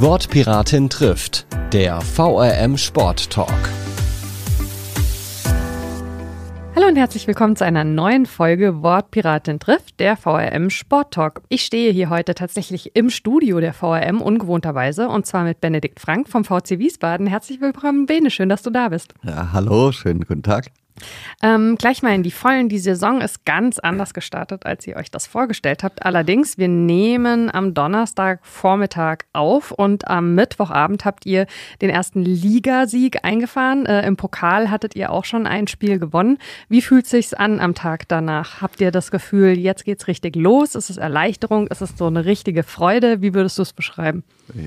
Wortpiratin trifft, der VRM Sport Talk. Hallo und herzlich willkommen zu einer neuen Folge Wortpiratin trifft, der VRM Sport Talk. Ich stehe hier heute tatsächlich im Studio der VRM ungewohnterweise und zwar mit Benedikt Frank vom VC Wiesbaden. Herzlich willkommen, Bene, schön, dass du da bist. Ja, hallo, schönen guten Tag. Ähm, gleich mal in die Vollen. Die Saison ist ganz anders gestartet, als ihr euch das vorgestellt habt. Allerdings, wir nehmen am Donnerstagvormittag auf und am Mittwochabend habt ihr den ersten Ligasieg eingefahren. Äh, Im Pokal hattet ihr auch schon ein Spiel gewonnen. Wie fühlt es sich an am Tag danach? Habt ihr das Gefühl, jetzt geht's richtig los? Ist es Erleichterung? Ist es so eine richtige Freude? Wie würdest du es beschreiben?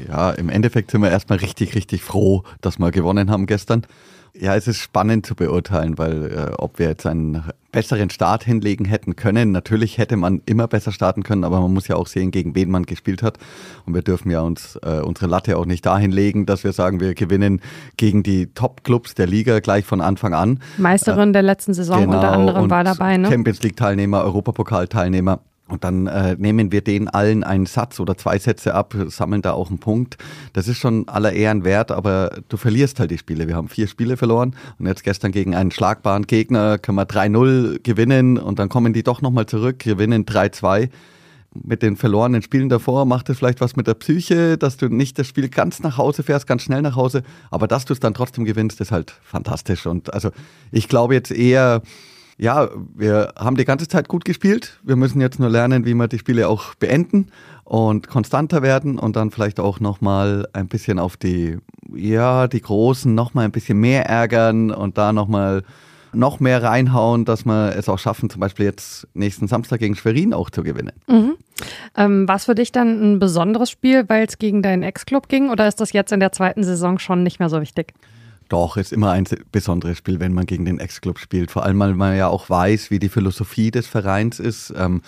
Ja, im Endeffekt sind wir erstmal richtig, richtig froh, dass wir gewonnen haben gestern. Ja, es ist spannend zu beurteilen, weil äh, ob wir jetzt einen besseren Start hinlegen hätten können. Natürlich hätte man immer besser starten können, aber man muss ja auch sehen, gegen wen man gespielt hat. Und wir dürfen ja uns äh, unsere Latte auch nicht dahin legen, dass wir sagen, wir gewinnen gegen die Top-Clubs der Liga gleich von Anfang an. Meisterin äh, der letzten Saison genau, unter anderem war dabei, ne? Champions League-Teilnehmer, Europapokal-Teilnehmer. Und dann äh, nehmen wir denen allen einen Satz oder zwei Sätze ab, sammeln da auch einen Punkt. Das ist schon aller Ehren wert, aber du verlierst halt die Spiele. Wir haben vier Spiele verloren und jetzt gestern gegen einen schlagbaren Gegner können wir 3-0 gewinnen und dann kommen die doch nochmal zurück, gewinnen 3-2 mit den verlorenen Spielen davor macht es vielleicht was mit der Psyche, dass du nicht das Spiel ganz nach Hause fährst, ganz schnell nach Hause, aber dass du es dann trotzdem gewinnst, ist halt fantastisch. Und also ich glaube jetzt eher, ja, wir haben die ganze Zeit gut gespielt. Wir müssen jetzt nur lernen, wie wir die Spiele auch beenden und konstanter werden und dann vielleicht auch nochmal ein bisschen auf die, ja, die Großen nochmal ein bisschen mehr ärgern und da nochmal noch mehr reinhauen, dass wir es auch schaffen, zum Beispiel jetzt nächsten Samstag gegen Schwerin auch zu gewinnen. Mhm. Ähm, War für dich dann ein besonderes Spiel, weil es gegen deinen Ex-Club ging oder ist das jetzt in der zweiten Saison schon nicht mehr so wichtig? Doch, ist immer ein besonderes Spiel, wenn man gegen den Ex-Club spielt. Vor allem, weil man ja auch weiß, wie die Philosophie des Vereins ist. Ähm,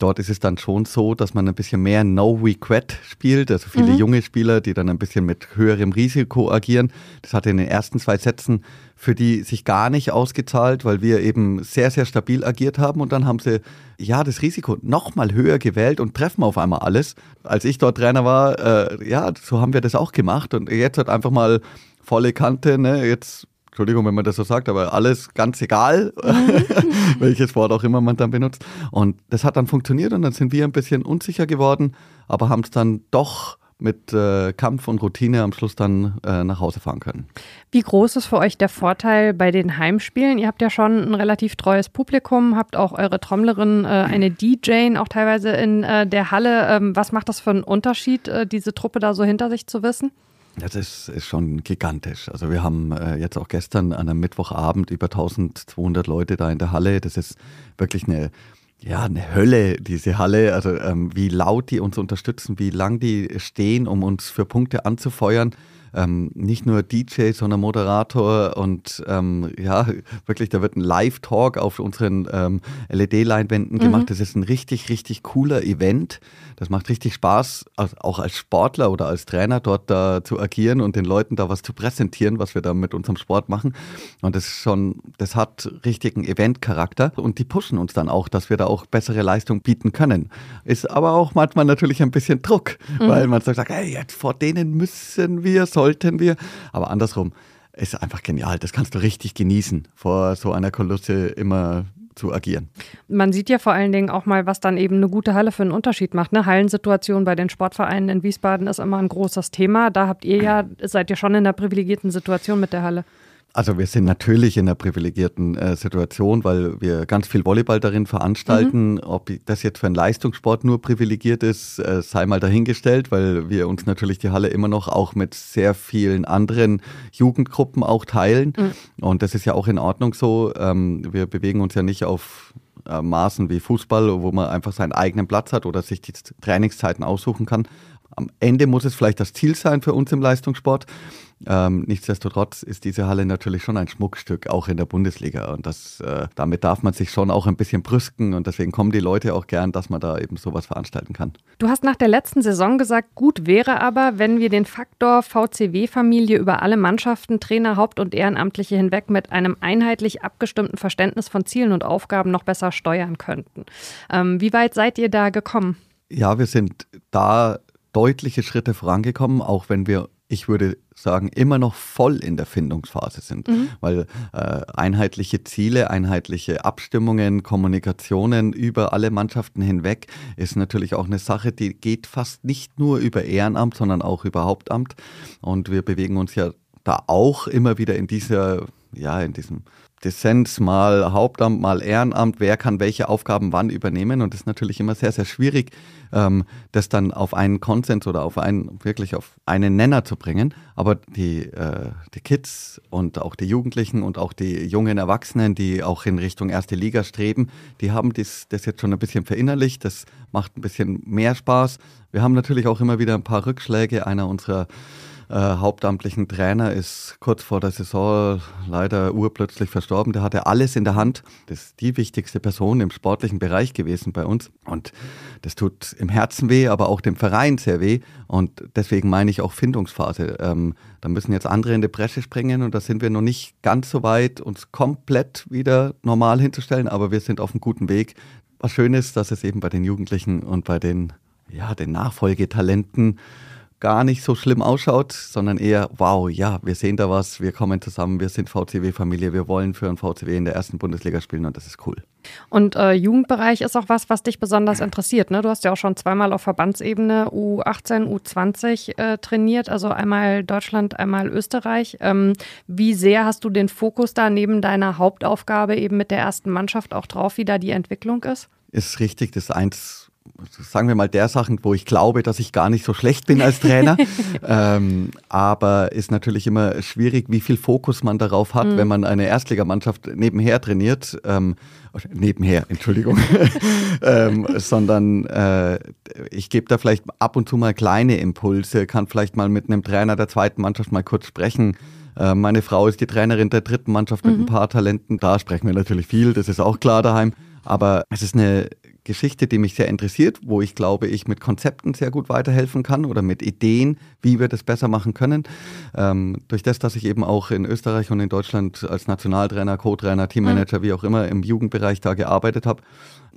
dort ist es dann schon so, dass man ein bisschen mehr No Quit spielt. Also viele mhm. junge Spieler, die dann ein bisschen mit höherem Risiko agieren. Das hat in den ersten zwei Sätzen für die sich gar nicht ausgezahlt, weil wir eben sehr, sehr stabil agiert haben. Und dann haben sie ja das Risiko nochmal höher gewählt und treffen auf einmal alles. Als ich dort Trainer war, äh, ja, so haben wir das auch gemacht. Und jetzt hat einfach mal volle Kante, ne? Jetzt, Entschuldigung, wenn man das so sagt, aber alles ganz egal, welches Wort auch immer man dann benutzt. Und das hat dann funktioniert und dann sind wir ein bisschen unsicher geworden, aber haben es dann doch mit äh, Kampf und Routine am Schluss dann äh, nach Hause fahren können. Wie groß ist für euch der Vorteil bei den Heimspielen? Ihr habt ja schon ein relativ treues Publikum, habt auch eure Trommlerin, äh, eine DJ auch teilweise in äh, der Halle. Ähm, was macht das für einen Unterschied, äh, diese Truppe da so hinter sich zu wissen? Das ist, ist schon gigantisch. Also wir haben äh, jetzt auch gestern an einem Mittwochabend über 1200 Leute da in der Halle. Das ist wirklich eine, ja, eine Hölle, diese Halle. Also ähm, wie laut die uns unterstützen, wie lang die stehen, um uns für Punkte anzufeuern ähm, nicht nur DJ, sondern Moderator und ähm, ja, wirklich, da wird ein Live-Talk auf unseren ähm, LED-Leinwänden mhm. gemacht. Das ist ein richtig, richtig cooler Event. Das macht richtig Spaß, auch als Sportler oder als Trainer dort da zu agieren und den Leuten da was zu präsentieren, was wir da mit unserem Sport machen. Und das ist schon, das hat richtigen Event-Charakter und die pushen uns dann auch, dass wir da auch bessere Leistung bieten können. Ist aber auch manchmal natürlich ein bisschen Druck, mhm. weil man sagt, hey, jetzt vor denen müssen wir so sollten wir. Aber andersrum ist einfach genial. Das kannst du richtig genießen, vor so einer Kolosse immer zu agieren. Man sieht ja vor allen Dingen auch mal, was dann eben eine gute Halle für einen Unterschied macht. Eine Hallensituation bei den Sportvereinen in Wiesbaden ist immer ein großes Thema. Da habt ihr ja, seid ihr schon in einer privilegierten Situation mit der Halle. Also wir sind natürlich in einer privilegierten äh, Situation, weil wir ganz viel Volleyball darin veranstalten. Mhm. Ob das jetzt für einen Leistungssport nur privilegiert ist, äh, sei mal dahingestellt, weil wir uns natürlich die Halle immer noch auch mit sehr vielen anderen Jugendgruppen auch teilen. Mhm. Und das ist ja auch in Ordnung so. Ähm, wir bewegen uns ja nicht auf äh, Maßen wie Fußball, wo man einfach seinen eigenen Platz hat oder sich die Trainingszeiten aussuchen kann. Am Ende muss es vielleicht das Ziel sein für uns im Leistungssport. Ähm, nichtsdestotrotz ist diese Halle natürlich schon ein Schmuckstück, auch in der Bundesliga. Und das, äh, damit darf man sich schon auch ein bisschen brüsken. Und deswegen kommen die Leute auch gern, dass man da eben sowas veranstalten kann. Du hast nach der letzten Saison gesagt, gut wäre aber, wenn wir den Faktor VCW-Familie über alle Mannschaften, Trainer, Haupt- und Ehrenamtliche hinweg mit einem einheitlich abgestimmten Verständnis von Zielen und Aufgaben noch besser steuern könnten. Ähm, wie weit seid ihr da gekommen? Ja, wir sind da deutliche Schritte vorangekommen, auch wenn wir ich würde sagen, immer noch voll in der Findungsphase sind, mhm. weil äh, einheitliche Ziele, einheitliche Abstimmungen, Kommunikationen über alle Mannschaften hinweg ist natürlich auch eine Sache, die geht fast nicht nur über Ehrenamt, sondern auch über Hauptamt. Und wir bewegen uns ja da auch immer wieder in dieser, ja, in diesem Dissens, mal Hauptamt, mal Ehrenamt, wer kann welche Aufgaben wann übernehmen. Und das ist natürlich immer sehr, sehr schwierig, ähm, das dann auf einen Konsens oder auf einen, wirklich auf einen Nenner zu bringen. Aber die, äh, die Kids und auch die Jugendlichen und auch die jungen Erwachsenen, die auch in Richtung erste Liga streben, die haben das, das jetzt schon ein bisschen verinnerlicht. Das macht ein bisschen mehr Spaß. Wir haben natürlich auch immer wieder ein paar Rückschläge. Einer unserer äh, hauptamtlichen Trainer ist kurz vor der Saison leider urplötzlich verstorben. Der hatte alles in der Hand. Das ist die wichtigste Person im sportlichen Bereich gewesen bei uns. Und das tut im Herzen weh, aber auch dem Verein sehr weh. Und deswegen meine ich auch Findungsphase. Ähm, da müssen jetzt andere in die Bresche springen und da sind wir noch nicht ganz so weit, uns komplett wieder normal hinzustellen, aber wir sind auf einem guten Weg. Was schön ist, dass es eben bei den Jugendlichen und bei den, ja, den Nachfolgetalenten gar nicht so schlimm ausschaut, sondern eher, wow, ja, wir sehen da was, wir kommen zusammen, wir sind VCW-Familie, wir wollen für ein VCW in der ersten Bundesliga spielen und das ist cool. Und äh, Jugendbereich ist auch was, was dich besonders interessiert. Ne? Du hast ja auch schon zweimal auf Verbandsebene U18, U20 äh, trainiert, also einmal Deutschland, einmal Österreich. Ähm, wie sehr hast du den Fokus da neben deiner Hauptaufgabe eben mit der ersten Mannschaft auch drauf, wie da die Entwicklung ist? Ist richtig, das ist eins sagen wir mal, der Sachen, wo ich glaube, dass ich gar nicht so schlecht bin als Trainer. ähm, aber ist natürlich immer schwierig, wie viel Fokus man darauf hat, mhm. wenn man eine Erstligamannschaft nebenher trainiert. Ähm, nebenher, Entschuldigung. ähm, sondern äh, ich gebe da vielleicht ab und zu mal kleine Impulse, kann vielleicht mal mit einem Trainer der zweiten Mannschaft mal kurz sprechen. Äh, meine Frau ist die Trainerin der dritten Mannschaft mit mhm. ein paar Talenten. Da sprechen wir natürlich viel, das ist auch klar daheim. Aber es ist eine Geschichte, die mich sehr interessiert, wo ich glaube, ich mit Konzepten sehr gut weiterhelfen kann oder mit Ideen, wie wir das besser machen können. Ähm, durch das, dass ich eben auch in Österreich und in Deutschland als Nationaltrainer, Co-Trainer, Teammanager, mhm. wie auch immer, im Jugendbereich da gearbeitet habe,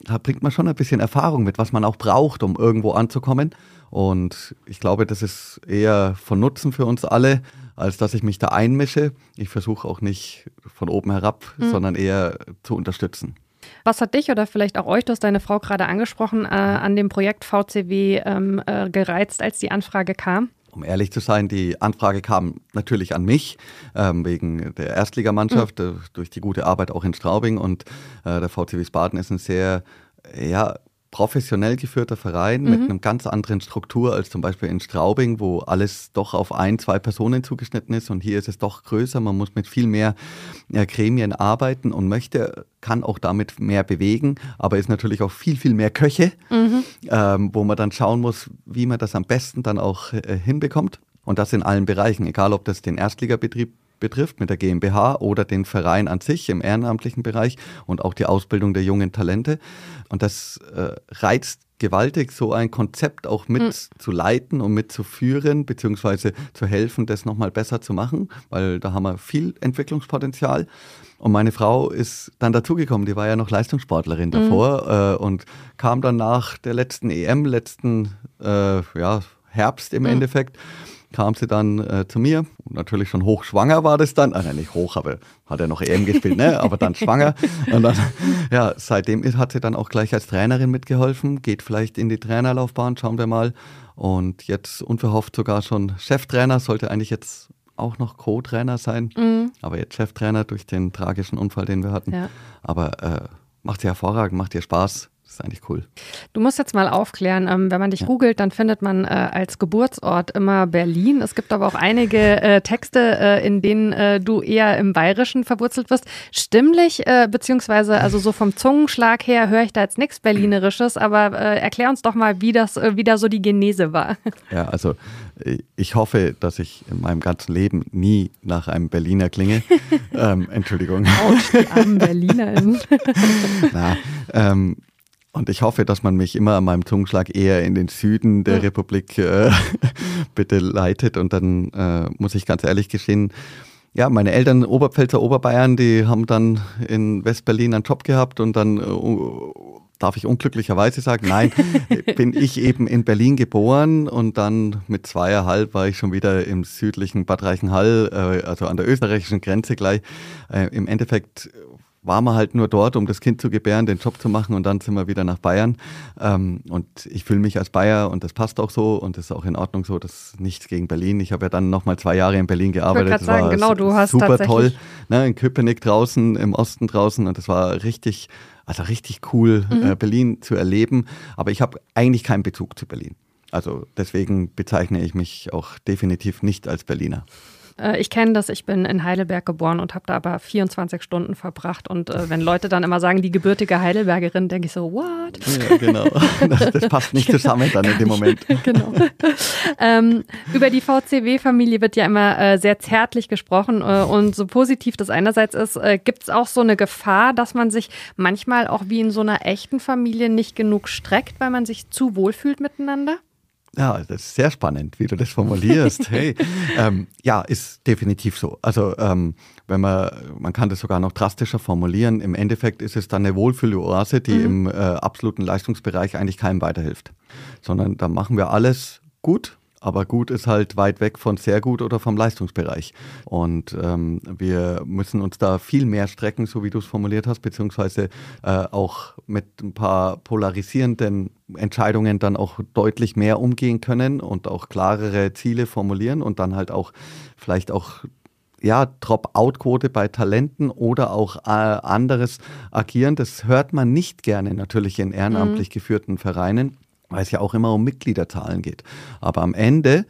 da bringt man schon ein bisschen Erfahrung mit, was man auch braucht, um irgendwo anzukommen. Und ich glaube, das ist eher von Nutzen für uns alle, als dass ich mich da einmische. Ich versuche auch nicht von oben herab, mhm. sondern eher zu unterstützen. Was hat dich oder vielleicht auch euch, du hast deine Frau gerade angesprochen, äh, an dem Projekt VCW ähm, äh, gereizt, als die Anfrage kam? Um ehrlich zu sein, die Anfrage kam natürlich an mich, ähm, wegen der Erstligamannschaft, mhm. äh, durch die gute Arbeit auch in Straubing. Und äh, der VCW Baden ist ein sehr, ja, professionell geführter Verein mhm. mit einer ganz anderen Struktur als zum Beispiel in Straubing, wo alles doch auf ein, zwei Personen zugeschnitten ist und hier ist es doch größer. Man muss mit viel mehr ja, Gremien arbeiten und möchte, kann auch damit mehr bewegen, aber ist natürlich auch viel, viel mehr Köche, mhm. ähm, wo man dann schauen muss, wie man das am besten dann auch äh, hinbekommt. Und das in allen Bereichen, egal ob das den Erstligabetrieb betrifft, mit der GmbH oder den Verein an sich im ehrenamtlichen Bereich und auch die Ausbildung der jungen Talente. Und das äh, reizt gewaltig, so ein Konzept auch mitzuleiten mhm. und mitzuführen, beziehungsweise zu helfen, das nochmal besser zu machen, weil da haben wir viel Entwicklungspotenzial. Und meine Frau ist dann dazugekommen, die war ja noch Leistungssportlerin mhm. davor mhm. äh, und kam dann nach der letzten EM, letzten äh, ja, Herbst im mhm. Endeffekt kam sie dann äh, zu mir. Natürlich schon hochschwanger war das dann. Ah, nein, nicht hoch, aber hat er noch EM gespielt, ne? aber dann schwanger. Und dann, ja, seitdem hat sie dann auch gleich als Trainerin mitgeholfen. Geht vielleicht in die Trainerlaufbahn, schauen wir mal. Und jetzt unverhofft sogar schon Cheftrainer, sollte eigentlich jetzt auch noch Co-Trainer sein. Mhm. Aber jetzt Cheftrainer durch den tragischen Unfall, den wir hatten. Ja. Aber äh, macht sie hervorragend, macht ihr Spaß das ist eigentlich cool. Du musst jetzt mal aufklären, ähm, wenn man dich ja. googelt, dann findet man äh, als Geburtsort immer Berlin. Es gibt aber auch einige äh, Texte, äh, in denen äh, du eher im Bayerischen verwurzelt wirst. Stimmlich, äh, beziehungsweise also so vom Zungenschlag her höre ich da jetzt nichts Berlinerisches, aber äh, erklär uns doch mal, wie das, wie da so die Genese war. Ja, also ich hoffe, dass ich in meinem ganzen Leben nie nach einem Berliner klinge. ähm, Entschuldigung. Autsch, die armen BerlinerInnen. Na, ähm, und ich hoffe, dass man mich immer an meinem Zungenschlag eher in den Süden der ja. Republik äh, bitte leitet. Und dann äh, muss ich ganz ehrlich gestehen, ja, meine Eltern Oberpfälzer, Oberbayern, die haben dann in Westberlin einen Job gehabt und dann äh, darf ich unglücklicherweise sagen, nein, bin ich eben in Berlin geboren und dann mit zweieinhalb war ich schon wieder im südlichen Bad Reichenhall, äh, also an der österreichischen Grenze gleich. Äh, Im Endeffekt war man halt nur dort, um das Kind zu gebären, den Job zu machen und dann sind wir wieder nach Bayern. Ähm, und ich fühle mich als Bayer und das passt auch so und das ist auch in Ordnung so. Das ist nichts gegen Berlin. Ich habe ja dann nochmal zwei Jahre in Berlin gearbeitet. Ich sagen, genau, du hast super toll. Ne, in Köpenick draußen, im Osten draußen und das war richtig, also richtig cool, mhm. äh, Berlin zu erleben. Aber ich habe eigentlich keinen Bezug zu Berlin. Also deswegen bezeichne ich mich auch definitiv nicht als Berliner. Äh, ich kenne das, ich bin in Heidelberg geboren und habe da aber 24 Stunden verbracht. Und äh, wenn Leute dann immer sagen, die gebürtige Heidelbergerin, denke ich so, what? Ja, genau. Das, das passt nicht zusammen dann in dem Moment. genau. ähm, über die VCW-Familie wird ja immer äh, sehr zärtlich gesprochen. Äh, und so positiv das einerseits ist, äh, gibt es auch so eine Gefahr, dass man sich manchmal auch wie in so einer echten Familie nicht genug streckt, weil man sich zu wohl fühlt miteinander? Ja, das ist sehr spannend, wie du das formulierst. Hey, ähm, ja, ist definitiv so. Also ähm, wenn man, man kann das sogar noch drastischer formulieren. Im Endeffekt ist es dann eine Wohlfühloase, die mhm. im äh, absoluten Leistungsbereich eigentlich keinem weiterhilft, sondern da machen wir alles gut aber gut ist halt weit weg von sehr gut oder vom Leistungsbereich. Und ähm, wir müssen uns da viel mehr strecken, so wie du es formuliert hast, beziehungsweise äh, auch mit ein paar polarisierenden Entscheidungen dann auch deutlich mehr umgehen können und auch klarere Ziele formulieren und dann halt auch vielleicht auch ja, Drop-out-Quote bei Talenten oder auch äh, anderes agieren. Das hört man nicht gerne natürlich in ehrenamtlich mhm. geführten Vereinen weil es ja auch immer um Mitgliederzahlen geht. Aber am Ende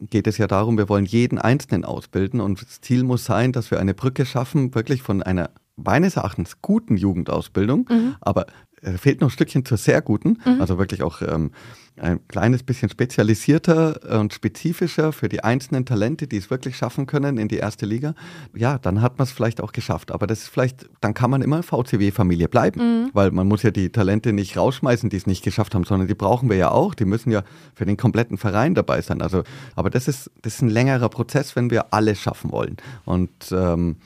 geht es ja darum, wir wollen jeden Einzelnen ausbilden und das Ziel muss sein, dass wir eine Brücke schaffen, wirklich von einer meines Erachtens guten Jugendausbildung, mhm. aber äh, fehlt noch ein Stückchen zur sehr guten, mhm. also wirklich auch ähm, ein kleines bisschen spezialisierter und spezifischer für die einzelnen Talente, die es wirklich schaffen können in die erste Liga, ja, dann hat man es vielleicht auch geschafft. Aber das ist vielleicht, dann kann man immer VCW-Familie bleiben, mhm. weil man muss ja die Talente nicht rausschmeißen, die es nicht geschafft haben, sondern die brauchen wir ja auch. Die müssen ja für den kompletten Verein dabei sein. Also, aber das ist, das ist ein längerer Prozess, wenn wir alles schaffen wollen. Und ähm,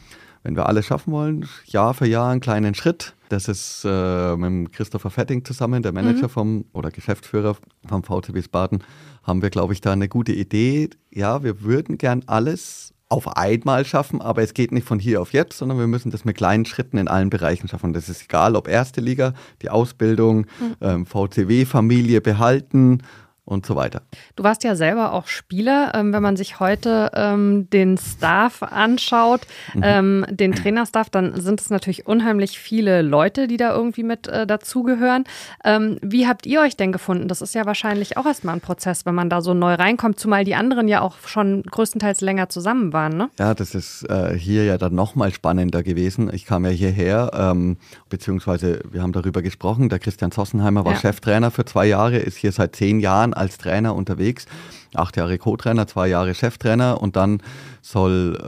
wenn wir alles schaffen wollen, Jahr für Jahr einen kleinen Schritt. Das ist äh, mit Christopher Fetting zusammen, der Manager mhm. vom oder Geschäftsführer vom VTB Baden, haben wir, glaube ich, da eine gute Idee. Ja, wir würden gern alles auf einmal schaffen, aber es geht nicht von hier auf jetzt, sondern wir müssen das mit kleinen Schritten in allen Bereichen schaffen. Das ist egal, ob erste Liga, die Ausbildung, mhm. ähm, VCW-Familie behalten und so weiter. Du warst ja selber auch Spieler. Ähm, wenn man sich heute ähm, den Staff anschaut, mhm. ähm, den Trainerstaff, dann sind es natürlich unheimlich viele Leute, die da irgendwie mit äh, dazugehören. Ähm, wie habt ihr euch denn gefunden? Das ist ja wahrscheinlich auch erstmal ein Prozess, wenn man da so neu reinkommt, zumal die anderen ja auch schon größtenteils länger zusammen waren. Ne? Ja, das ist äh, hier ja dann nochmal spannender gewesen. Ich kam ja hierher, ähm, beziehungsweise wir haben darüber gesprochen. Der Christian Sossenheimer war ja. Cheftrainer für zwei Jahre, ist hier seit zehn Jahren als Trainer unterwegs. Acht Jahre Co-Trainer, zwei Jahre Cheftrainer und dann soll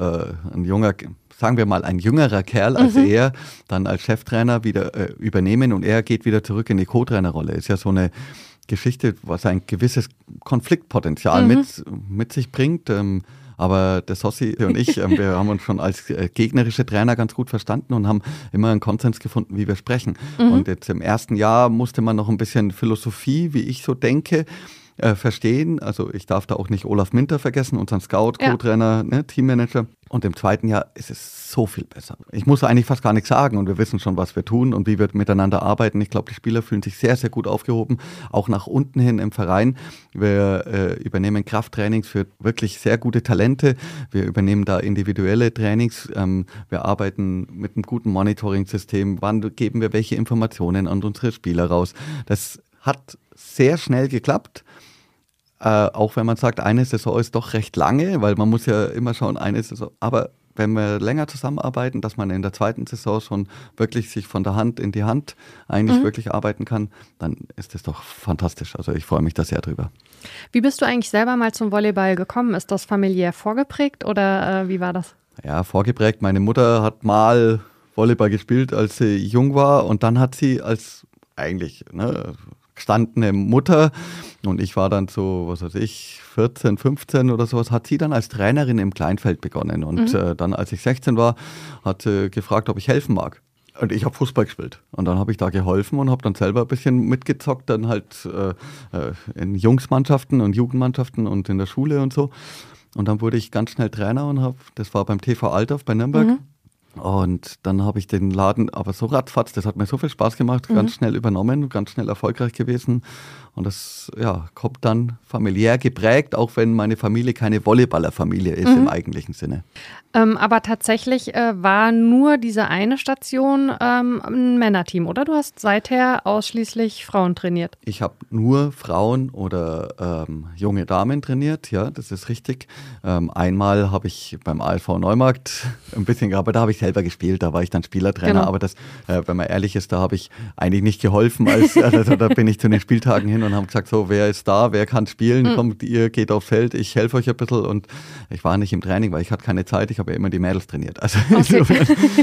äh, ein junger sagen wir mal, ein jüngerer Kerl als mhm. er dann als Cheftrainer wieder äh, übernehmen und er geht wieder zurück in die Co-Trainerrolle. Ist ja so eine Geschichte, was ein gewisses Konfliktpotenzial mhm. mit, mit sich bringt. Ähm, aber der Sossi und ich, ähm, wir haben uns schon als äh, gegnerische Trainer ganz gut verstanden und haben immer einen Konsens gefunden, wie wir sprechen. Mhm. Und jetzt im ersten Jahr musste man noch ein bisschen Philosophie, wie ich so denke, äh, verstehen. Also ich darf da auch nicht Olaf Minter vergessen, unseren Scout, Co-Trainer, ne, Teammanager. Und im zweiten Jahr ist es so viel besser. Ich muss eigentlich fast gar nichts sagen und wir wissen schon, was wir tun und wie wir miteinander arbeiten. Ich glaube, die Spieler fühlen sich sehr, sehr gut aufgehoben, auch nach unten hin im Verein. Wir äh, übernehmen Krafttrainings für wirklich sehr gute Talente. Wir übernehmen da individuelle Trainings. Ähm, wir arbeiten mit einem guten Monitoring-System. Wann geben wir welche Informationen an unsere Spieler raus? Das hat sehr schnell geklappt. Äh, auch wenn man sagt, eine Saison ist doch recht lange, weil man muss ja immer schauen, eine Saison. Aber wenn wir länger zusammenarbeiten, dass man in der zweiten Saison schon wirklich sich von der Hand in die Hand eigentlich mhm. wirklich arbeiten kann, dann ist das doch fantastisch. Also ich freue mich da sehr drüber. Wie bist du eigentlich selber mal zum Volleyball gekommen? Ist das familiär vorgeprägt oder äh, wie war das? Ja, vorgeprägt. Meine Mutter hat mal Volleyball gespielt, als sie jung war und dann hat sie als eigentlich ne, gestandene Mutter und ich war dann so, was weiß ich, 14, 15 oder sowas, hat sie dann als Trainerin im Kleinfeld begonnen. Und mhm. äh, dann, als ich 16 war, hat sie gefragt, ob ich helfen mag. und ich habe Fußball gespielt. Und dann habe ich da geholfen und habe dann selber ein bisschen mitgezockt, dann halt äh, äh, in Jungsmannschaften und Jugendmannschaften und in der Schule und so. Und dann wurde ich ganz schnell Trainer und habe, das war beim TV Altdorf bei Nürnberg. Mhm. Und dann habe ich den Laden aber so ratzfatz, das hat mir so viel Spaß gemacht, mhm. ganz schnell übernommen, ganz schnell erfolgreich gewesen. Und das ja, kommt dann familiär geprägt, auch wenn meine Familie keine Volleyballerfamilie ist mhm. im eigentlichen Sinne. Ähm, aber tatsächlich äh, war nur diese eine Station ähm, ein Männerteam, oder? Du hast seither ausschließlich Frauen trainiert. Ich habe nur Frauen oder ähm, junge Damen trainiert, ja, das ist richtig. Ähm, einmal habe ich beim ALV Neumarkt ein bisschen, aber da habe ich selber gespielt, da war ich dann Spielertrainer. Genau. Aber das, äh, wenn man ehrlich ist, da habe ich eigentlich nicht geholfen. Als, also, da bin ich zu den Spieltagen hin und haben gesagt, so, wer ist da, wer kann spielen, mhm. kommt, ihr geht aufs Feld, ich helfe euch ein bisschen. Und ich war nicht im Training, weil ich hatte keine Zeit. Ich habe ja immer die Mädels trainiert. Also okay.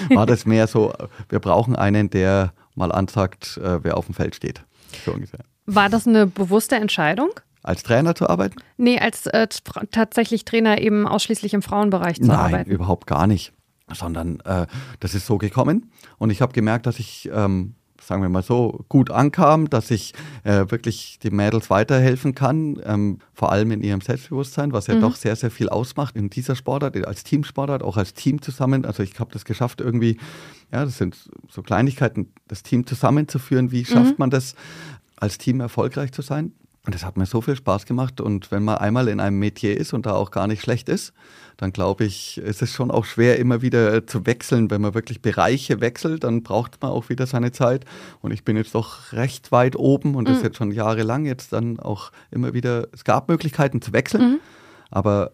war das mehr so, wir brauchen einen, der mal ansagt, äh, wer auf dem Feld steht. So ungefähr. War das eine bewusste Entscheidung? Als Trainer zu arbeiten? Nee, als äh, tatsächlich Trainer eben ausschließlich im Frauenbereich zu Nein, arbeiten. Nein, überhaupt gar nicht. Sondern äh, das ist so gekommen. Und ich habe gemerkt, dass ich ähm, sagen wir mal so, gut ankam, dass ich äh, wirklich den Mädels weiterhelfen kann, ähm, vor allem in ihrem Selbstbewusstsein, was ja mhm. doch sehr, sehr viel ausmacht in dieser Sportart, als Teamsportart, auch als Team zusammen. Also ich habe das geschafft, irgendwie, ja, das sind so Kleinigkeiten, das Team zusammenzuführen. Wie schafft mhm. man das, als Team erfolgreich zu sein? Und das hat mir so viel Spaß gemacht. Und wenn man einmal in einem Metier ist und da auch gar nicht schlecht ist, dann glaube ich, ist es schon auch schwer, immer wieder zu wechseln. Wenn man wirklich Bereiche wechselt, dann braucht man auch wieder seine Zeit. Und ich bin jetzt doch recht weit oben und das mhm. jetzt schon jahrelang jetzt dann auch immer wieder, es gab Möglichkeiten zu wechseln. Mhm. Aber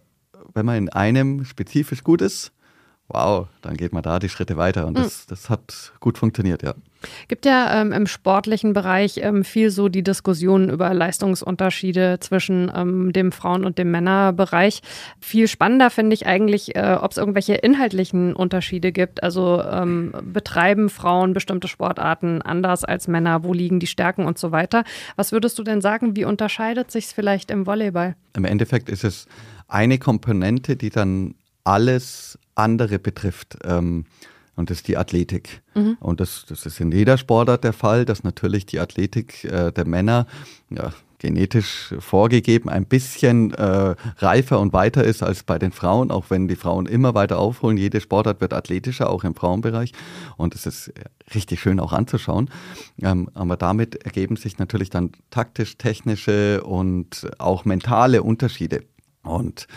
wenn man in einem spezifisch gut ist, wow, dann geht man da die Schritte weiter. Und das, mhm. das hat gut funktioniert, ja. Gibt ja ähm, im sportlichen Bereich ähm, viel so die Diskussion über Leistungsunterschiede zwischen ähm, dem Frauen- und dem Männerbereich. Viel spannender finde ich eigentlich, äh, ob es irgendwelche inhaltlichen Unterschiede gibt. Also ähm, betreiben Frauen bestimmte Sportarten anders als Männer? Wo liegen die Stärken und so weiter? Was würdest du denn sagen? Wie unterscheidet sich es vielleicht im Volleyball? Im Endeffekt ist es eine Komponente, die dann alles andere betrifft. Ähm, und das ist die Athletik. Mhm. Und das, das ist in jeder Sportart der Fall, dass natürlich die Athletik äh, der Männer ja, genetisch vorgegeben ein bisschen äh, reifer und weiter ist als bei den Frauen, auch wenn die Frauen immer weiter aufholen. Jede Sportart wird athletischer, auch im Frauenbereich. Und es ist richtig schön auch anzuschauen. Ähm, aber damit ergeben sich natürlich dann taktisch-technische und auch mentale Unterschiede. Und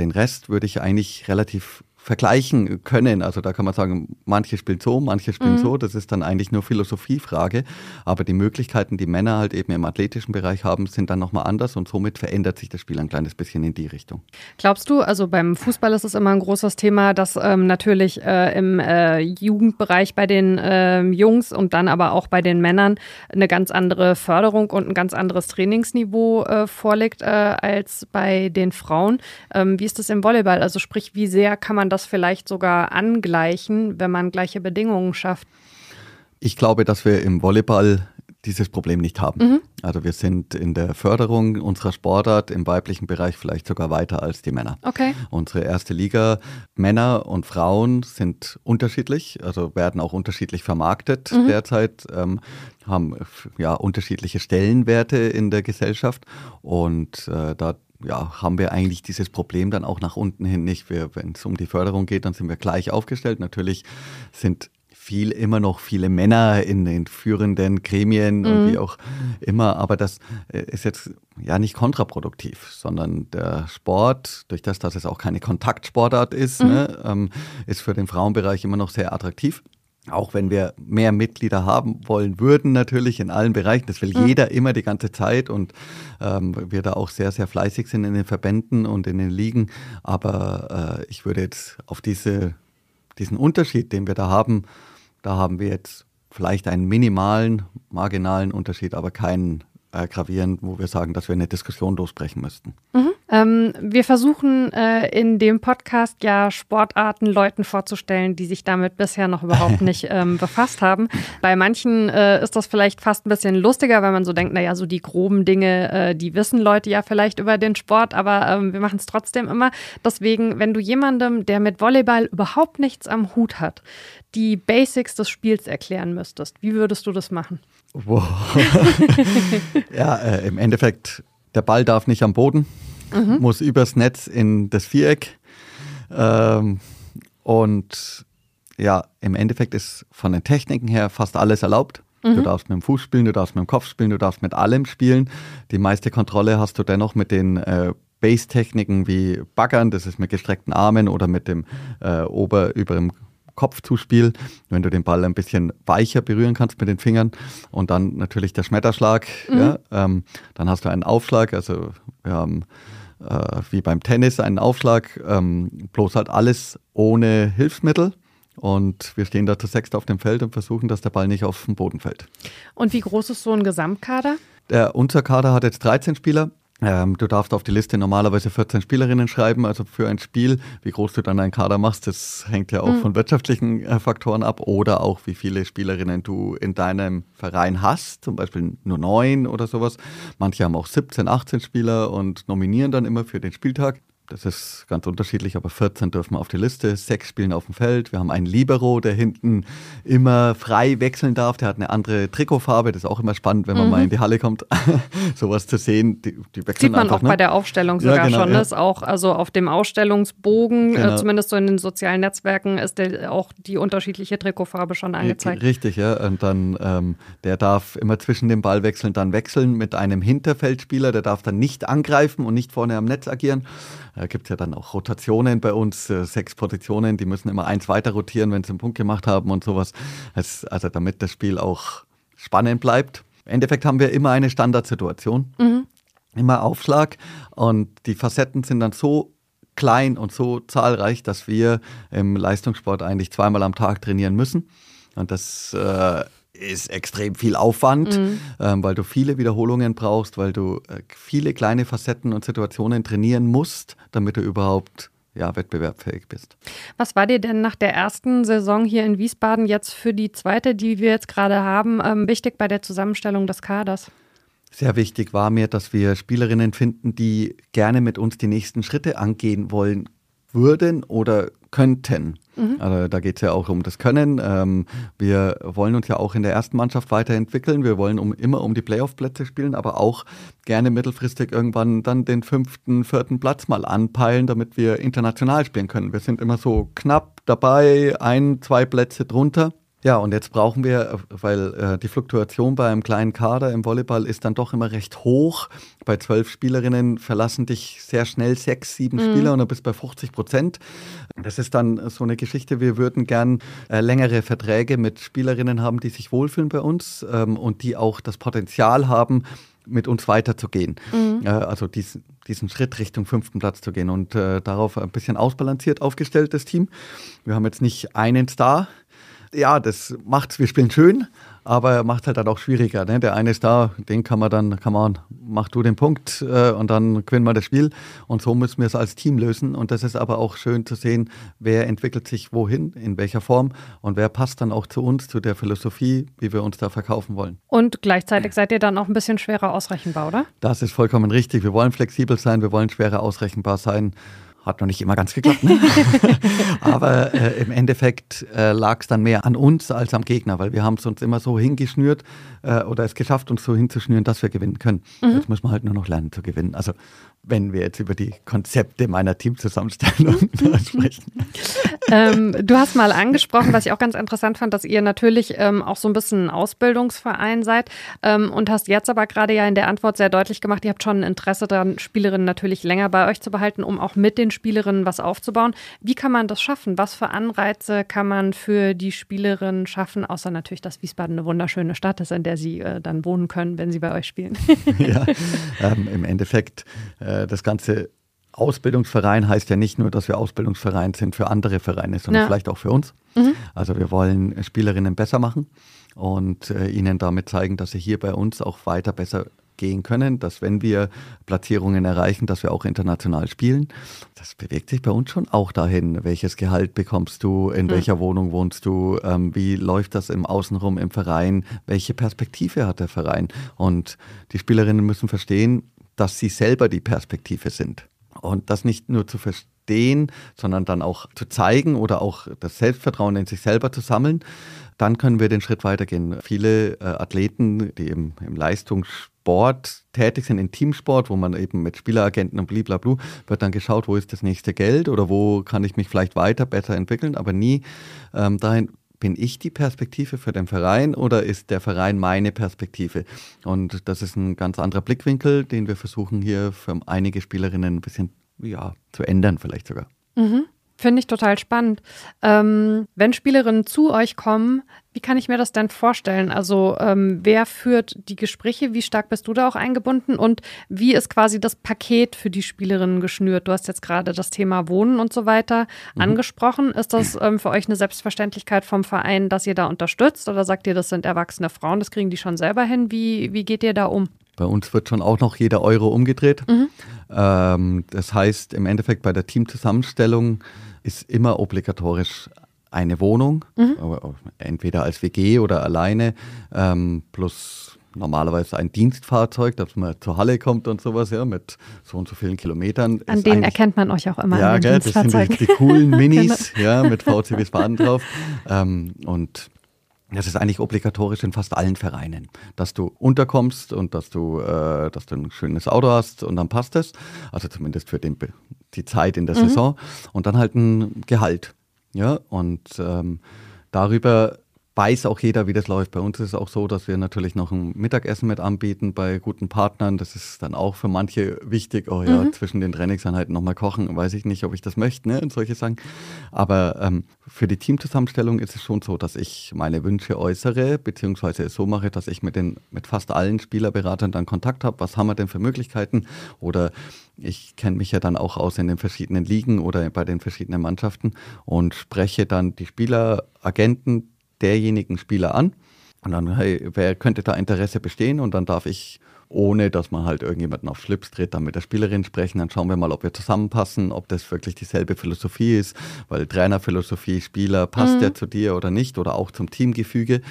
den Rest würde ich eigentlich relativ vergleichen können. Also da kann man sagen, manche spielen so, manche spielen mhm. so. Das ist dann eigentlich nur Philosophiefrage. Aber die Möglichkeiten, die Männer halt eben im athletischen Bereich haben, sind dann nochmal anders und somit verändert sich das Spiel ein kleines bisschen in die Richtung. Glaubst du, also beim Fußball ist es immer ein großes Thema, dass ähm, natürlich äh, im äh, Jugendbereich bei den äh, Jungs und dann aber auch bei den Männern eine ganz andere Förderung und ein ganz anderes Trainingsniveau äh, vorliegt äh, als bei den Frauen. Ähm, wie ist das im Volleyball? Also sprich, wie sehr kann man das vielleicht sogar angleichen, wenn man gleiche Bedingungen schafft? Ich glaube, dass wir im Volleyball dieses Problem nicht haben. Mhm. Also wir sind in der Förderung unserer Sportart im weiblichen Bereich vielleicht sogar weiter als die Männer. Okay. Unsere erste Liga, Männer und Frauen sind unterschiedlich, also werden auch unterschiedlich vermarktet mhm. derzeit, ähm, haben ja unterschiedliche Stellenwerte in der Gesellschaft und äh, da ja, haben wir eigentlich dieses Problem dann auch nach unten hin nicht. Wenn es um die Förderung geht, dann sind wir gleich aufgestellt. Natürlich sind viel immer noch viele Männer in den führenden Gremien mhm. und wie auch immer, aber das äh, ist jetzt ja nicht kontraproduktiv, sondern der Sport, durch das, dass es auch keine Kontaktsportart ist, mhm. ne, ähm, ist für den Frauenbereich immer noch sehr attraktiv. Auch wenn wir mehr Mitglieder haben wollen würden, natürlich in allen Bereichen. Das will mhm. jeder immer die ganze Zeit und ähm, wir da auch sehr, sehr fleißig sind in den Verbänden und in den Ligen. Aber äh, ich würde jetzt auf diese, diesen Unterschied, den wir da haben, da haben wir jetzt vielleicht einen minimalen, marginalen Unterschied, aber keinen äh, gravierend, wo wir sagen, dass wir eine Diskussion losbrechen müssten. Mhm. Ähm, wir versuchen äh, in dem Podcast ja Sportarten Leuten vorzustellen, die sich damit bisher noch überhaupt nicht ähm, befasst haben. Bei manchen äh, ist das vielleicht fast ein bisschen lustiger, weil man so denkt, naja, so die groben Dinge, äh, die wissen Leute ja vielleicht über den Sport, aber ähm, wir machen es trotzdem immer. Deswegen, wenn du jemandem, der mit Volleyball überhaupt nichts am Hut hat, die Basics des Spiels erklären müsstest, wie würdest du das machen? Wow. ja, äh, im Endeffekt, der Ball darf nicht am Boden mhm. muss übers Netz in das Viereck. Ähm, und ja, im Endeffekt ist von den Techniken her fast alles erlaubt. Mhm. Du darfst mit dem Fuß spielen, du darfst mit dem Kopf spielen, du darfst mit allem spielen. Die meiste Kontrolle hast du dennoch mit den äh, Base-Techniken wie Baggern, das ist mit gestreckten Armen oder mit dem äh, Ober über dem Kopfzuspiel, wenn du den Ball ein bisschen weicher berühren kannst mit den Fingern und dann natürlich der Schmetterschlag. Mhm. Ja, ähm, dann hast du einen Aufschlag, also wir haben äh, wie beim Tennis einen Aufschlag, ähm, bloß halt alles ohne Hilfsmittel. Und wir stehen da zu sechst auf dem Feld und versuchen, dass der Ball nicht auf den Boden fällt. Und wie groß ist so ein Gesamtkader? Der, unser Kader hat jetzt 13 Spieler. Ähm, du darfst auf die Liste normalerweise 14 Spielerinnen schreiben. Also für ein Spiel, wie groß du dann einen Kader machst, das hängt ja auch mhm. von wirtschaftlichen äh, Faktoren ab oder auch wie viele Spielerinnen du in deinem Verein hast. Zum Beispiel nur neun oder sowas. Manche haben auch 17, 18 Spieler und nominieren dann immer für den Spieltag. Das ist ganz unterschiedlich, aber 14 dürfen auf die Liste, sechs spielen auf dem Feld. Wir haben einen Libero, der hinten immer frei wechseln darf. Der hat eine andere Trikotfarbe. Das ist auch immer spannend, wenn man mhm. mal in die Halle kommt, sowas zu sehen. Die, die wechseln Sieht man einfach, auch ne? bei der Aufstellung sogar ja, genau, schon. Ja. Ist auch also auf dem Ausstellungsbogen, äh, genau. äh, zumindest so in den sozialen Netzwerken, ist der, auch die unterschiedliche Trikotfarbe schon angezeigt. Richtig, ja. Und dann ähm, der darf immer zwischen dem Ball wechseln, dann wechseln mit einem Hinterfeldspieler. Der darf dann nicht angreifen und nicht vorne am Netz agieren. Da gibt es ja dann auch Rotationen bei uns, äh, sechs Positionen, die müssen immer eins weiter rotieren, wenn sie einen Punkt gemacht haben und sowas. also damit das Spiel auch spannend bleibt. Im Endeffekt haben wir immer eine Standardsituation, mhm. immer Aufschlag und die Facetten sind dann so klein und so zahlreich, dass wir im Leistungssport eigentlich zweimal am Tag trainieren müssen. Und das äh, ist extrem viel Aufwand, mhm. ähm, weil du viele Wiederholungen brauchst, weil du äh, viele kleine Facetten und Situationen trainieren musst, damit du überhaupt ja, wettbewerbsfähig bist. Was war dir denn nach der ersten Saison hier in Wiesbaden jetzt für die zweite, die wir jetzt gerade haben, ähm, wichtig bei der Zusammenstellung des Kaders? Sehr wichtig war mir, dass wir Spielerinnen finden, die gerne mit uns die nächsten Schritte angehen wollen würden oder könnten. Mhm. Also da geht es ja auch um das Können. Ähm, wir wollen uns ja auch in der ersten Mannschaft weiterentwickeln. Wir wollen um, immer um die Playoff-Plätze spielen, aber auch gerne mittelfristig irgendwann dann den fünften, vierten Platz mal anpeilen, damit wir international spielen können. Wir sind immer so knapp dabei, ein, zwei Plätze drunter. Ja, und jetzt brauchen wir, weil äh, die Fluktuation bei einem kleinen Kader im Volleyball ist dann doch immer recht hoch. Bei zwölf Spielerinnen verlassen dich sehr schnell sechs, sieben mhm. Spieler und du bist bei 50 Prozent. Das ist dann so eine Geschichte. Wir würden gern äh, längere Verträge mit Spielerinnen haben, die sich wohlfühlen bei uns ähm, und die auch das Potenzial haben, mit uns weiterzugehen. Mhm. Äh, also diesen, diesen Schritt Richtung fünften Platz zu gehen und äh, darauf ein bisschen ausbalanciert aufgestelltes Team. Wir haben jetzt nicht einen Star, ja, das macht's, wir spielen schön, aber macht halt dann auch schwieriger. Ne? Der eine ist da, den kann man dann, kann man, mach du den Punkt äh, und dann gewinnen wir das Spiel. Und so müssen wir es als Team lösen. Und das ist aber auch schön zu sehen, wer entwickelt sich wohin, in welcher Form und wer passt dann auch zu uns, zu der Philosophie, wie wir uns da verkaufen wollen. Und gleichzeitig seid ihr dann auch ein bisschen schwerer ausrechenbar, oder? Das ist vollkommen richtig. Wir wollen flexibel sein, wir wollen schwerer ausrechenbar sein. Hat noch nicht immer ganz geklappt, ne? aber äh, im Endeffekt äh, lag es dann mehr an uns als am Gegner, weil wir haben es uns immer so hingeschnürt äh, oder es geschafft, uns so hinzuschnüren, dass wir gewinnen können. Mhm. Jetzt muss man halt nur noch lernen zu gewinnen. Also wenn wir jetzt über die Konzepte meiner Teamzusammenstellung sprechen. ähm, du hast mal angesprochen, was ich auch ganz interessant fand, dass ihr natürlich ähm, auch so ein bisschen ein Ausbildungsverein seid ähm, und hast jetzt aber gerade ja in der Antwort sehr deutlich gemacht, ihr habt schon ein Interesse daran, Spielerinnen natürlich länger bei euch zu behalten, um auch mit den Spielerinnen was aufzubauen. Wie kann man das schaffen? Was für Anreize kann man für die Spielerinnen schaffen, außer natürlich, dass Wiesbaden eine wunderschöne Stadt ist, in der sie äh, dann wohnen können, wenn sie bei euch spielen? ja, ähm, im Endeffekt äh, äh, das ganze Ausbildungsverein heißt ja nicht nur, dass wir Ausbildungsverein sind für andere Vereine, sondern ja. vielleicht auch für uns. Mhm. Also wir wollen Spielerinnen besser machen und äh, ihnen damit zeigen, dass sie hier bei uns auch weiter besser gehen können, dass wenn wir Platzierungen erreichen, dass wir auch international spielen. Das bewegt sich bei uns schon auch dahin. Welches Gehalt bekommst du? In mhm. welcher Wohnung wohnst du? Ähm, wie läuft das im Außenrum im Verein? Welche Perspektive hat der Verein? Und die Spielerinnen müssen verstehen, dass sie selber die Perspektive sind. Und das nicht nur zu verstehen, sondern dann auch zu zeigen oder auch das Selbstvertrauen in sich selber zu sammeln, dann können wir den Schritt weitergehen. Viele äh, Athleten, die im, im Leistungssport tätig sind, im Teamsport, wo man eben mit Spieleragenten und blablabla, wird dann geschaut, wo ist das nächste Geld oder wo kann ich mich vielleicht weiter besser entwickeln, aber nie ähm, dahin, bin ich die Perspektive für den Verein oder ist der Verein meine Perspektive? Und das ist ein ganz anderer Blickwinkel, den wir versuchen hier für einige Spielerinnen ein bisschen ja, zu ändern, vielleicht sogar. Mhm. Finde ich total spannend. Ähm, wenn Spielerinnen zu euch kommen, wie kann ich mir das denn vorstellen? Also ähm, wer führt die Gespräche? Wie stark bist du da auch eingebunden? Und wie ist quasi das Paket für die Spielerinnen geschnürt? Du hast jetzt gerade das Thema Wohnen und so weiter mhm. angesprochen. Ist das ähm, für euch eine Selbstverständlichkeit vom Verein, dass ihr da unterstützt? Oder sagt ihr, das sind erwachsene Frauen, das kriegen die schon selber hin? Wie, wie geht ihr da um? Bei uns wird schon auch noch jeder Euro umgedreht. Mhm. Ähm, das heißt, im Endeffekt bei der Teamzusammenstellung ist immer obligatorisch eine Wohnung, mhm. entweder als WG oder alleine, ähm, plus normalerweise ein Dienstfahrzeug, dass man zur Halle kommt und sowas, ja, mit so und so vielen Kilometern. An denen erkennt man euch auch immer. Ja, gell, das sind die, die coolen Minis, genau. ja, mit VCWs Baden drauf. Ähm, und das ist eigentlich obligatorisch in fast allen Vereinen, dass du unterkommst und dass du, äh, dass du ein schönes Auto hast und dann passt es. Also zumindest für den, die Zeit in der mhm. Saison. Und dann halt ein Gehalt. Ja, und ähm, darüber weiß auch jeder, wie das läuft. Bei uns ist es auch so, dass wir natürlich noch ein Mittagessen mit anbieten bei guten Partnern. Das ist dann auch für manche wichtig. Oh ja, mhm. zwischen den Trainingseinheiten nochmal kochen, weiß ich nicht, ob ich das möchte, ne? Und solche Sachen. Aber ähm, für die Teamzusammenstellung ist es schon so, dass ich meine Wünsche äußere, beziehungsweise es so mache, dass ich mit den mit fast allen Spielerberatern dann Kontakt habe. Was haben wir denn für Möglichkeiten? Oder ich kenne mich ja dann auch aus in den verschiedenen Ligen oder bei den verschiedenen Mannschaften und spreche dann die Spieleragenten derjenigen Spieler an. Und dann, hey, wer könnte da Interesse bestehen? Und dann darf ich, ohne dass man halt irgendjemanden auf Schlips tritt, dann mit der Spielerin sprechen. Dann schauen wir mal, ob wir zusammenpassen, ob das wirklich dieselbe Philosophie ist, weil Trainerphilosophie, Spieler, passt mhm. der zu dir oder nicht oder auch zum Teamgefüge.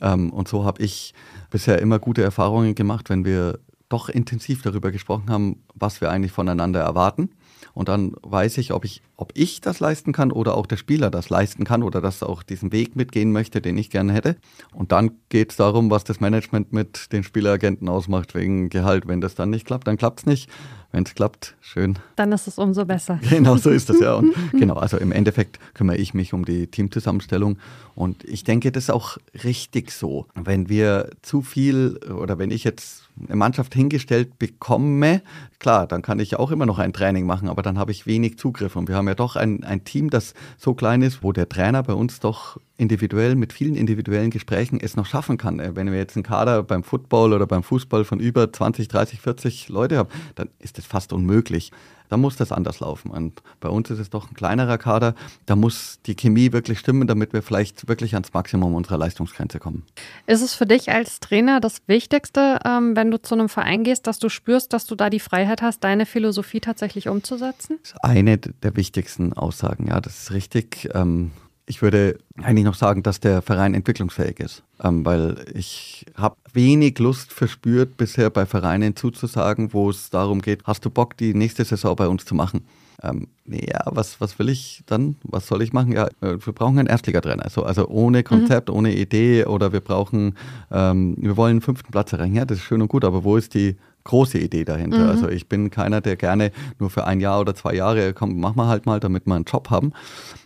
Ähm, und so habe ich bisher immer gute Erfahrungen gemacht, wenn wir doch intensiv darüber gesprochen haben, was wir eigentlich voneinander erwarten und dann weiß ich, ob ich, ob ich das leisten kann oder auch der Spieler das leisten kann oder dass er auch diesen Weg mitgehen möchte, den ich gerne hätte. Und dann geht es darum, was das Management mit den Spieleragenten ausmacht wegen Gehalt. Wenn das dann nicht klappt, dann klappt es nicht. Wenn es klappt, schön. Dann ist es umso besser. Genau, so ist das ja. Und genau, also im Endeffekt kümmere ich mich um die Teamzusammenstellung. Und ich denke, das ist auch richtig so. Wenn wir zu viel oder wenn ich jetzt eine Mannschaft hingestellt bekomme, klar, dann kann ich auch immer noch ein Training machen, aber dann habe ich wenig Zugriff. Und wir haben ja doch ein, ein Team, das so klein ist, wo der Trainer bei uns doch individuell mit vielen individuellen Gesprächen es noch schaffen kann. Äh, wenn wir jetzt einen Kader beim Football oder beim Fußball von über 20, 30, 40 Leute haben, dann ist das fast unmöglich da muss das anders laufen. Und bei uns ist es doch ein kleinerer Kader. Da muss die Chemie wirklich stimmen, damit wir vielleicht wirklich ans Maximum unserer Leistungsgrenze kommen. Ist es für dich als Trainer das Wichtigste, ähm, wenn du zu einem Verein gehst, dass du spürst, dass du da die Freiheit hast, deine Philosophie tatsächlich umzusetzen? Das ist eine der wichtigsten Aussagen, ja, das ist richtig. Ähm, ich würde eigentlich noch sagen, dass der Verein entwicklungsfähig ist, ähm, weil ich habe wenig Lust verspürt, bisher bei Vereinen zuzusagen, wo es darum geht, hast du Bock, die nächste Saison bei uns zu machen? Ähm, ja, was, was will ich dann? Was soll ich machen? Ja, äh, wir brauchen einen Erstligatrainer. Also, also ohne Konzept, mhm. ohne Idee oder wir brauchen, ähm, wir wollen einen fünften Platz erreichen. Ja, das ist schön und gut, aber wo ist die große Idee dahinter? Mhm. Also ich bin keiner, der gerne nur für ein Jahr oder zwei Jahre kommt, machen wir halt mal, damit wir einen Job haben.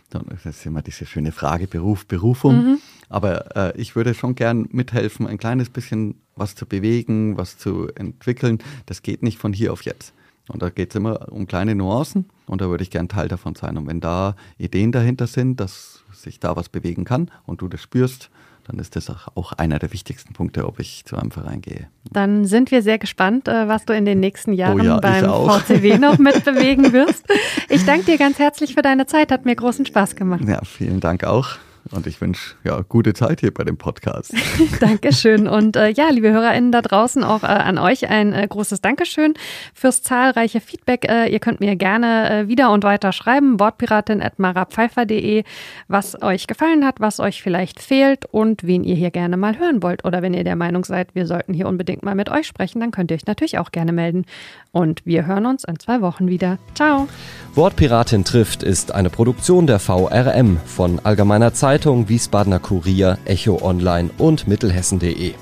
Das ist immer diese schöne Frage, Beruf, Berufung. Mhm. Aber äh, ich würde schon gern mithelfen, ein kleines bisschen was zu bewegen, was zu entwickeln. Das geht nicht von hier auf jetzt. Und da geht es immer um kleine Nuancen und da würde ich gern Teil davon sein. Und wenn da Ideen dahinter sind, dass sich da was bewegen kann und du das spürst, dann ist das auch einer der wichtigsten Punkte, ob ich zu einem Verein gehe. Dann sind wir sehr gespannt, äh, was du in den nächsten Jahren oh ja, beim VCW noch mitbewegen wirst. Ich danke dir ganz herzlich für deine Zeit, hat mir großen Spaß gemacht. Ja, vielen Dank auch. Und ich wünsche ja gute Zeit hier bei dem Podcast. Dankeschön. Und äh, ja, liebe HörerInnen da draußen, auch äh, an euch ein äh, großes Dankeschön fürs zahlreiche Feedback. Äh, ihr könnt mir gerne äh, wieder und weiter schreiben, wortpiratin.marapfeifer.de, was euch gefallen hat, was euch vielleicht fehlt und wen ihr hier gerne mal hören wollt. Oder wenn ihr der Meinung seid, wir sollten hier unbedingt mal mit euch sprechen, dann könnt ihr euch natürlich auch gerne melden. Und wir hören uns in zwei Wochen wieder. Ciao. Wortpiratin trifft ist eine Produktion der VRM von Allgemeiner Zeitung, Wiesbadener Kurier, Echo Online und Mittelhessen.de.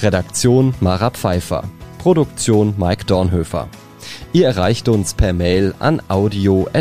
Redaktion Mara Pfeiffer. Produktion Mike Dornhöfer. Ihr erreicht uns per Mail an audio.vrm.de.